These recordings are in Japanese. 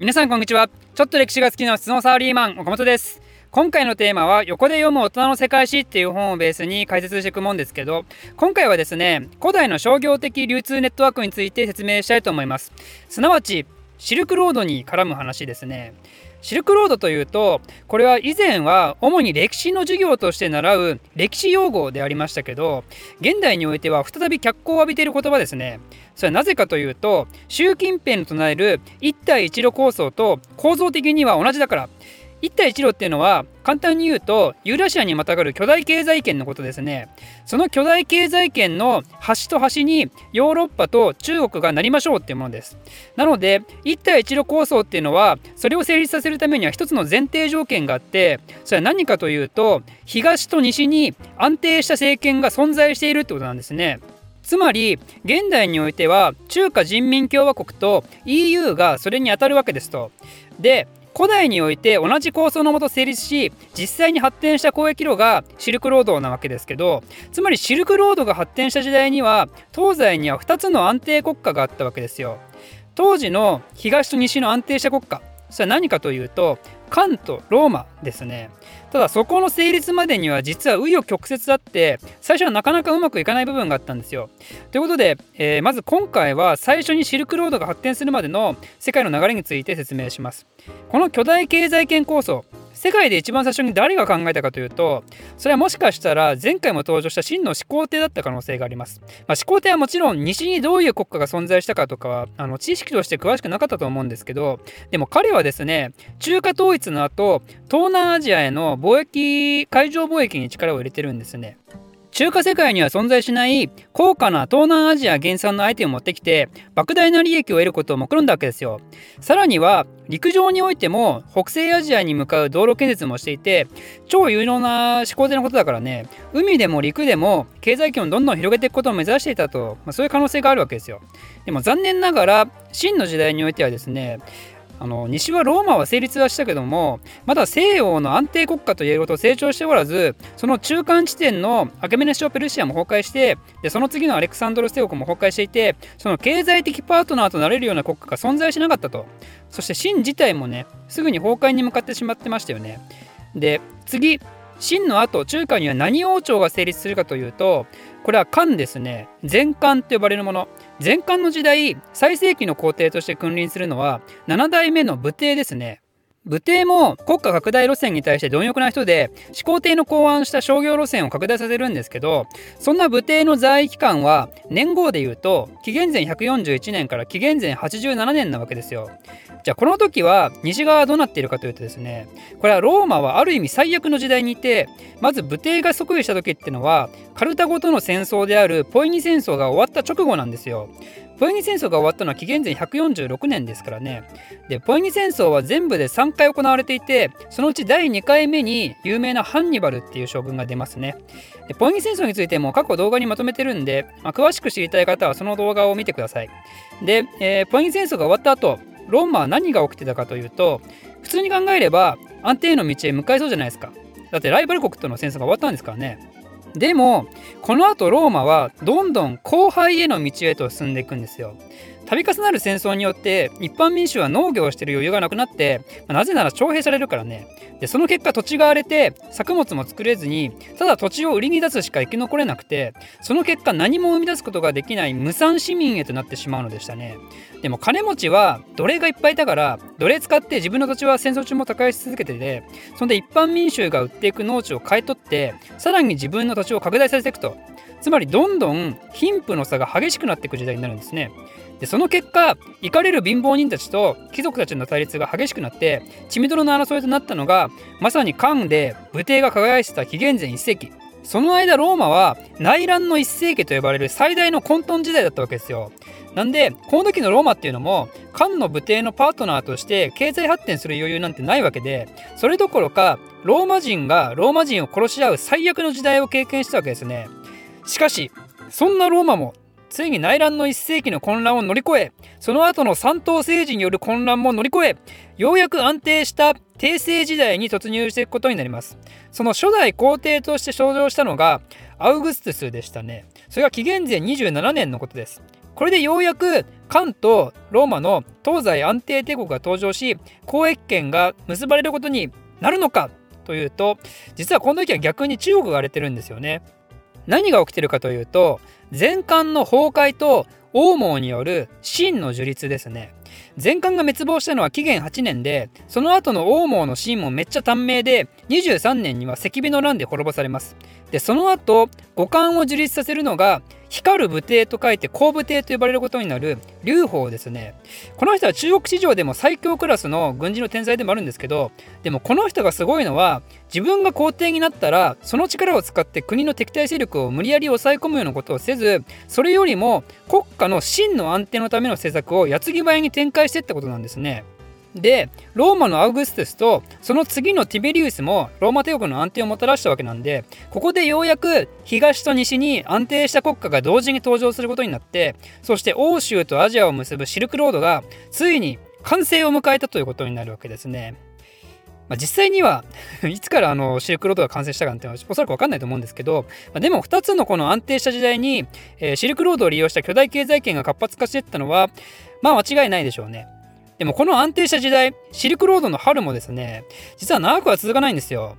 皆さんこんにちは。ちょっと歴史が好きな質問サーリーマン岡本です。今回のテーマは横で読む大人の世界史っていう本をベースに解説していくもんですけど今回はですね古代の商業的流通ネットワークについて説明したいと思います。すなわちシルクロードに絡む話ですね。シルクロードというとこれは以前は主に歴史の授業として習う歴史用語でありましたけど現代においては再び脚光を浴びている言葉ですね。それはなぜかというと習近平の唱える一帯一路構想と構造的には同じだから。一帯一路っていうのは簡単に言うとユーラシアにまたがる巨大経済圏のことですね。その巨大経済圏の端と端にヨーロッパと中国がなりましょうっていうものです。なので一帯一路構想っていうのはそれを成立させるためには一つの前提条件があってそれは何かというと東と西に安定した政権が存在しているってことなんですね。つまり現代においては中華人民共和国と EU がそれにあたるわけですと。で古代において同じ構想のもと成立し実際に発展した交易路がシルクロードなわけですけどつまりシルクロードが発展した時代には東西には2つの安定国家があったわけですよ。当時の東と西の安定した国家それは何かというと関とローマですね。ただそこの成立までには実は紆余曲折あって最初はなかなかうまくいかない部分があったんですよ。ということで、えー、まず今回は最初にシルクロードが発展するまでの世界の流れについて説明します。この巨大経済圏構想世界で一番最初に誰が考えたかというとそれはもしかしたら前回も登場した真の始皇帝だった可能性があります、まあ、始皇帝はもちろん西にどういう国家が存在したかとかはあの知識として詳しくなかったと思うんですけどでも彼はですね中華統一の後東南アジアへの貿易海上貿易に力を入れてるんですね中華世界には存在しない高価な東南アジア原産のアイテムを持ってきて莫大な利益を得ることを目論んだわけですよ。さらには陸上においても北西アジアに向かう道路建設もしていて超有能な思考でのことだからね海でも陸でも経済圏をどんどん広げていくことを目指していたと、まあ、そういう可能性があるわけですよ。でも残念ながら秦の時代においてはですねあの西はローマは成立はしたけどもまだ西洋の安定国家といえるほど成長しておらずその中間地点のアケメネシオ・ペルシアも崩壊してでその次のアレクサンドロス帝国も崩壊していてその経済的パートナーとなれるような国家が存在しなかったと。そして秦自体もねすぐに崩壊に向かってしまってましたよね。で次秦の後中華には何王朝が成立するかというとこれは漢ですね。前漢と呼ばれるもの。前漢の時代最盛期の皇帝として君臨するのは7代目の武帝ですね。武帝も国家拡大路線に対して貪欲な人で始皇帝の考案した商業路線を拡大させるんですけどそんな武帝の在位期間は年号でいうと紀元前141年から紀元前87年なわけですよ。じゃあこの時は西側はどうなっているかというとですねこれはローマはある意味最悪の時代にいてまず武帝が即位した時ってのはカルタゴとの戦争であるポイニ戦争が終わった直後なんですよ。ポイニ戦争が終わったのは紀元前146年ですからね。で、ポイニ戦争は全部で3回行われていて、そのうち第2回目に有名なハンニバルっていう将軍が出ますね。でポイニ戦争についても過去動画にまとめてるんで、まあ、詳しく知りたい方はその動画を見てください。で、えー、ポイニ戦争が終わった後、ローマは何が起きてたかというと、普通に考えれば安定の道へ向かいそうじゃないですか。だってライバル国との戦争が終わったんですからね。でもこのあとローマはどんどん後輩への道へと進んでいくんですよ。度重なる戦争によって一般民衆は農業をしている余裕がなくなってなぜなら徴兵されるからね。でその結果土地が荒れて作物も作れずにただ土地を売りに出すしか生き残れなくてその結果何も生み出すことができない無産市民へとなってしまうのでしたね。でも金持ちは奴隷がいっぱいいたから奴隷使って自分の土地は戦争中も高いし続けててそんで一般民衆が売っていく農地を買い取ってさらに自分の土地を拡大させていくと。つまりどんどん貧富の差が激しくなっていく時代になるんですね。でその結果怒れる貧乏人たちと貴族たちの対立が激しくなって血みどろの争いとなったのがまさに漢で武帝が輝いてた紀元前1世紀。その間ローマは内乱の1世紀と呼ばれる最大の混沌時代だったわけですよ。なんでこの時のローマっていうのも漢の武帝のパートナーとして経済発展する余裕なんてないわけでそれどころかローマ人がローマ人を殺し合う最悪の時代を経験したわけですね。しかしそんなローマもついに内乱の1世紀の混乱を乗り越えその後の三党政治による混乱も乗り越えようやく安定した帝政時代に突入していくことになります。その初代皇帝として登場したのがアウグストゥスでしたね。それが紀元前27年のことです。これでようやく関とローマの東西安定帝国が登場し交易権が結ばれることになるのかというと実はこの時は逆に中国が荒れてるんですよね。何が起きてるかというと前漢の崩壊と王毛による秦の樹立ですね。前漢が滅亡したのは紀元8年でその後の王毛の秦もめっちゃ短命で23年には赤火の乱で滅ぼされます。でその後五漢を樹立させるのが光る武帝と書いて光武帝と呼ばれることになる劉邦ですねこの人は中国史上でも最強クラスの軍事の天才でもあるんですけどでもこの人がすごいのは自分が皇帝になったらその力を使って国の敵対勢力を無理やり抑え込むようなことをせずそれよりも国家の真の安定のための施策を矢継ぎ早に展開してったことなんですね。でローマのアウグストゥスとその次のティベリウスもローマ帝国の安定をもたらしたわけなんでここでようやく東と西に安定した国家が同時に登場することになってそして欧州とアジアを結ぶシルクロードがついに完成を迎えたということになるわけですね。まあ、実際には いつからあのシルクロードが完成したかっていうのはおそらく分かんないと思うんですけど、まあ、でも2つのこの安定した時代に、えー、シルクロードを利用した巨大経済圏が活発化していったのはまあ間違いないでしょうね。でもこの安定した時代、シルクロードの春もですね、実は長くは続かないんですよ。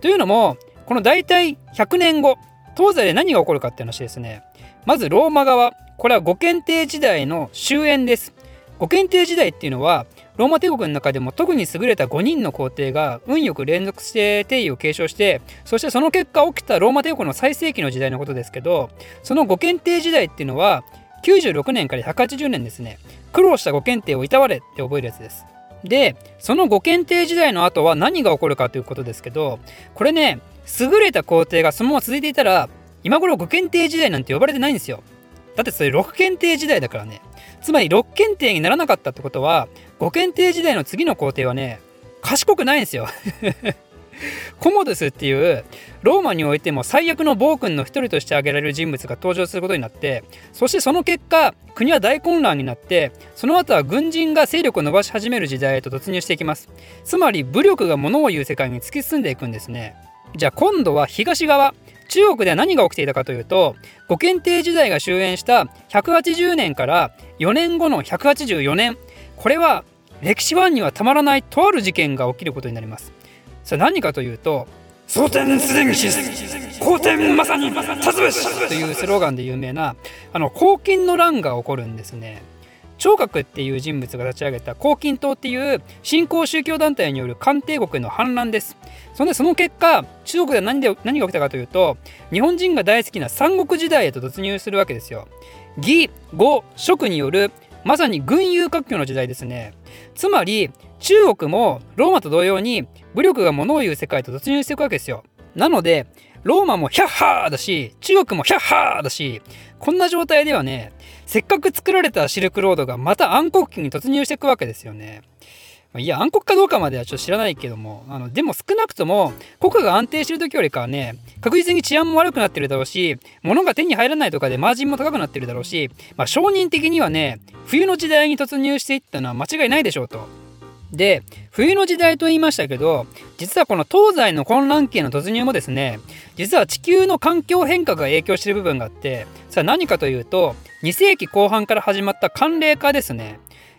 というのも、この大体100年後、東西で何が起こるかって話ですね。まずローマ側、これは五検定時代の終焉です。五検定時代っていうのは、ローマ帝国の中でも特に優れた5人の皇帝が運よく連続して帝位を継承してそしてその結果起きたローマ帝国の最盛期の時代のことですけどその五検定時代っていうのは96年から180年ですね苦労したご検定をいたわれって覚えるやつです。でそのご検定時代の後は何が起こるかということですけどこれね優れた工程がそのまま続いていたら今頃ご検定時代なんて呼ばれてないんですよ。だってそれ6検定時代だからね。つまり6検定にならなかったってことは5検定時代の次の工程はね賢くないんですよコモドスっていうローマにおいても最悪の暴君の一人として挙げられる人物が登場することになってそしてその結果国は大混乱になってその後は軍人が勢力を伸ばし始める時代へと突入していきます。つまり武力が物を言う世界に突き進んでいくんですね。じゃあ今度は東側中国では何が起きていたかというと五検定時代が終焉した180年から4年後の184年これは歴史ファンにはたまらないとある事件が起きることになります。それ何かというと「蒼天すでにし皇天まさに立つべし!」というスローガンで有名なあの黄金の乱が起こるんですね。聴覚っていう人物が立ち上げた黄金党っていう新興宗教団体による漢帝国の反乱です。そんでその結果中国では何で何が起きたかというと日本人が大好きな三国時代へと突入するわけですよ。義、呉、蜀によるまさに軍友割拠の時代ですね。つまり中国もローマと同様に武力が物を言う世界と突入していくわけですよ。なのでローマもヒャッハーだし中国もヒャッハーだしこんな状態ではねせっかく作られたシルクロードがまた暗黒期に突入していくわけですよね。いや暗黒かどうかまではちょっと知らないけどもあのでも少なくとも国家が安定してる時よりかはね確実に治安も悪くなってるだろうし物が手に入らないとかでマージンも高くなってるだろうし、まあ、商人的にはね冬の時代に突入していったのは間違いないでしょうと。で冬の時代と言いましたけど実はこの東西の混乱期への突入もですね実は地球の環境変化が影響している部分があってさあ何かというと2世紀後半から始まった寒冷化ですね。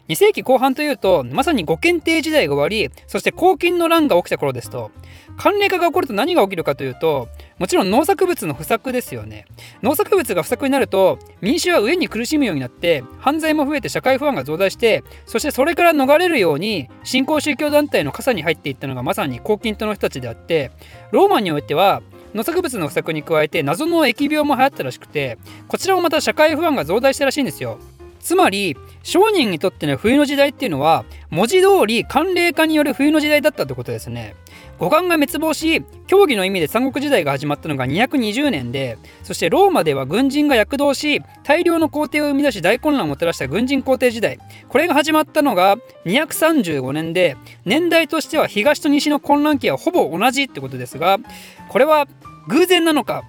2世紀後半というとまさに五検定時代が終わりそして黄金の乱が起きた頃ですと。寒冷化が起こると何が起きるかというともちろん農作物の不作ですよね。農作物が不作になると民衆は飢えに苦しむようになって犯罪も増えて社会不安が増大してそしてそれから逃れるように新興宗教団体の傘に入っていったのがまさに黄金党の人たちであってローマにおいては農作物の不作に加えて謎の疫病も流行ったらしくてこちらもまた社会不安が増大したらしいんですよ。つまり商人にとっての冬の時代っていうのは文字通り寒冷化による冬の時代だったってことですね。五感が滅亡し競技の意味で三国時代が始まったのが220年でそしてローマでは軍人が躍動し大量の皇帝を生み出し大混乱をもたらした軍人皇帝時代。これが始まったのが235年で年代としては東と西の混乱期はほぼ同じってことですがこれは偶然なのか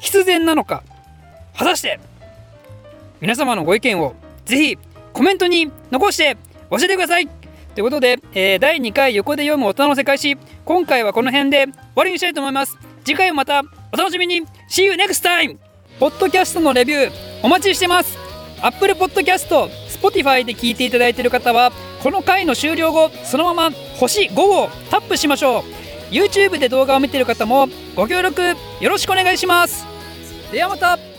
必然なのか果たして皆様のご意見をぜひコメントに残して教えてください。ということで、えー、第2回横で読む大人の世界史。今回はこの辺で終わりにしたいと思います。次回もまたお楽しみに。See you next time! ポッドキャストのレビューお待ちしてます。Apple Podcast、Spotify で聞いていただいている方はこの回の終了後そのまま星5をタップしましょう。YouTube で動画を見ている方もご協力よろしくお願いします。ではまた。